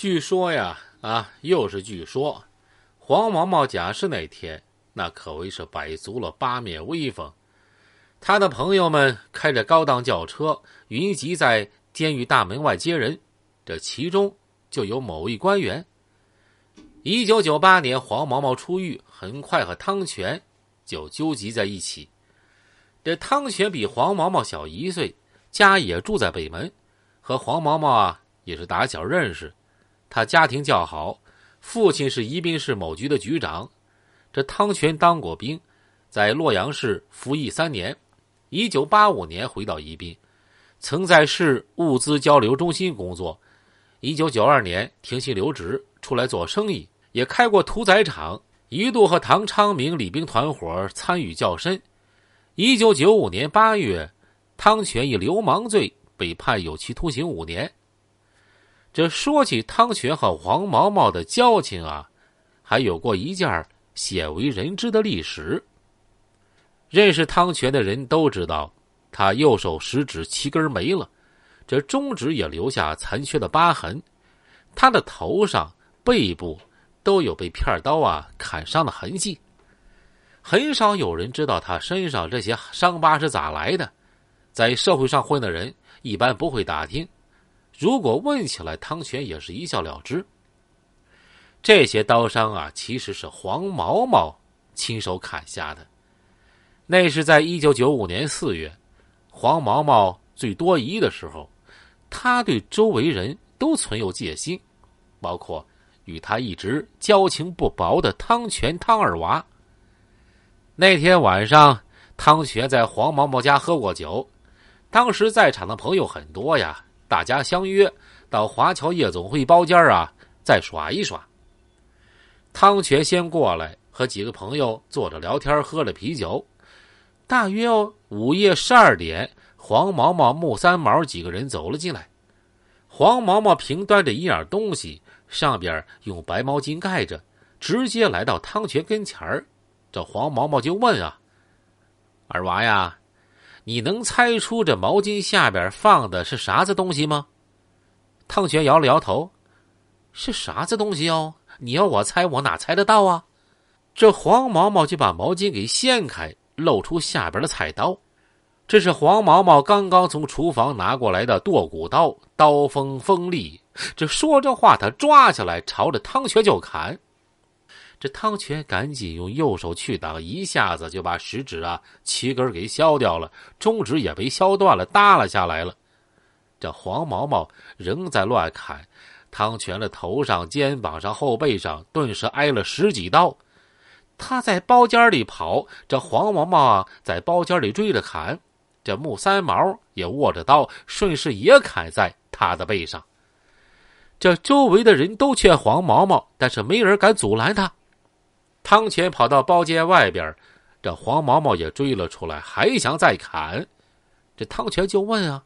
据说呀，啊，又是据说，黄毛毛假释那天，那可谓是摆足了八面威风。他的朋友们开着高档轿车，云集在监狱大门外接人，这其中就有某一官员。一九九八年，黄毛毛出狱，很快和汤泉就纠集在一起。这汤泉比黄毛毛小一岁，家也住在北门，和黄毛毛啊也是打小认识。他家庭较好，父亲是宜宾市某局的局长。这汤泉当过兵，在洛阳市服役三年。一九八五年回到宜宾，曾在市物资交流中心工作。一九九二年停薪留职，出来做生意，也开过屠宰场，一度和唐昌明礼兵团伙参与较深。一九九五年八月，汤泉以流氓罪被判有期徒刑五年。这说起汤泉和黄毛毛的交情啊，还有过一件鲜为人知的历史。认识汤泉的人都知道，他右手食指七根没了，这中指也留下残缺的疤痕，他的头上、背部都有被片刀啊砍伤的痕迹。很少有人知道他身上这些伤疤是咋来的，在社会上混的人一般不会打听。如果问起来，汤泉也是一笑了之。这些刀伤啊，其实是黄毛毛亲手砍下的。那是在一九九五年四月，黄毛毛最多疑的时候，他对周围人都存有戒心，包括与他一直交情不薄的汤泉汤二娃。那天晚上，汤泉在黄毛毛家喝过酒，当时在场的朋友很多呀。大家相约到华侨夜总会包间啊，再耍一耍。汤泉先过来，和几个朋友坐着聊天，喝了啤酒。大约午夜十二点，黄毛毛、木三毛几个人走了进来。黄毛毛平端着一样东西，上边用白毛巾盖着，直接来到汤泉跟前儿。这黄毛毛就问啊：“二娃呀。”你能猜出这毛巾下边放的是啥子东西吗？汤泉摇了摇头，是啥子东西哦？你要我猜，我哪猜得到啊？这黄毛毛就把毛巾给掀开，露出下边的菜刀。这是黄毛毛刚刚从厨房拿过来的剁骨刀，刀锋锋利。这说着话，他抓起来，朝着汤泉就砍。这汤泉赶紧用右手去挡，一下子就把食指啊七根给削掉了，中指也被削断了，耷拉下来了。这黄毛毛仍在乱砍，汤泉的头上、肩膀上、后背上顿时挨了十几刀。他在包间里跑，这黄毛毛啊在包间里追着砍，这木三毛也握着刀，顺势也砍在他的背上。这周围的人都劝黄毛毛，但是没人敢阻拦他。汤泉跑到包间外边，这黄毛毛也追了出来，还想再砍。这汤泉就问啊：“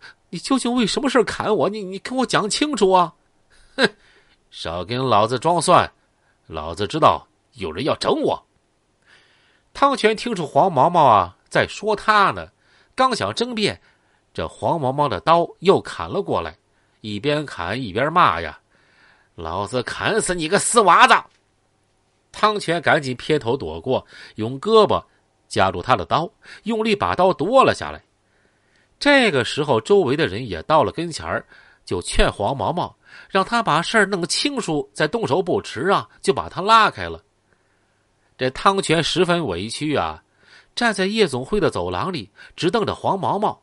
你究竟为什么事砍我？你你跟我讲清楚啊！”哼，少跟老子装蒜，老子知道有人要整我。汤泉听出黄毛毛啊在说他呢，刚想争辩，这黄毛毛的刀又砍了过来，一边砍一边骂呀：“老子砍死你个死娃子！”汤泉赶紧撇头躲过，用胳膊夹住他的刀，用力把刀夺了下来。这个时候，周围的人也到了跟前儿，就劝黄毛毛让他把事儿弄清楚再动手不迟啊，就把他拉开了。这汤泉十分委屈啊，站在夜总会的走廊里，直瞪着黄毛毛，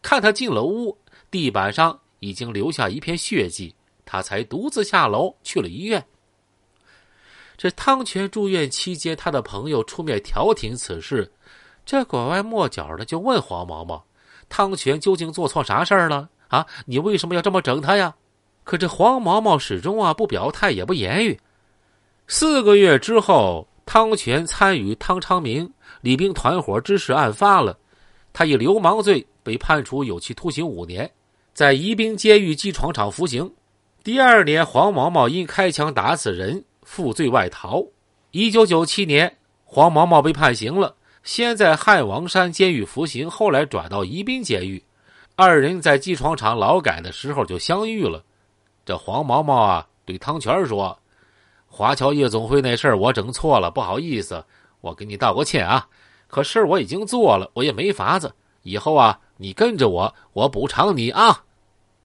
看他进了屋，地板上已经留下一片血迹，他才独自下楼去了医院。这汤泉住院期间，他的朋友出面调停此事，这拐弯抹角的就问黄毛毛：“汤泉究竟做错啥事儿了？啊，你为什么要这么整他呀？”可这黄毛毛始终啊不表态，也不言语。四个月之后，汤泉参与汤昌明礼兵团伙之事案发了，他以流氓罪被判处有期徒刑五年，在宜宾监狱机床厂服刑。第二年，黄毛毛因开枪打死人。负罪外逃，一九九七年，黄毛毛被判刑了，先在汉王山监狱服刑，后来转到宜宾监狱。二人在机床厂劳改的时候就相遇了。这黄毛毛啊，对汤泉说：“华侨夜总会那事儿我整错了，不好意思，我给你道个歉啊。可事我已经做了，我也没法子。以后啊，你跟着我，我补偿你啊。”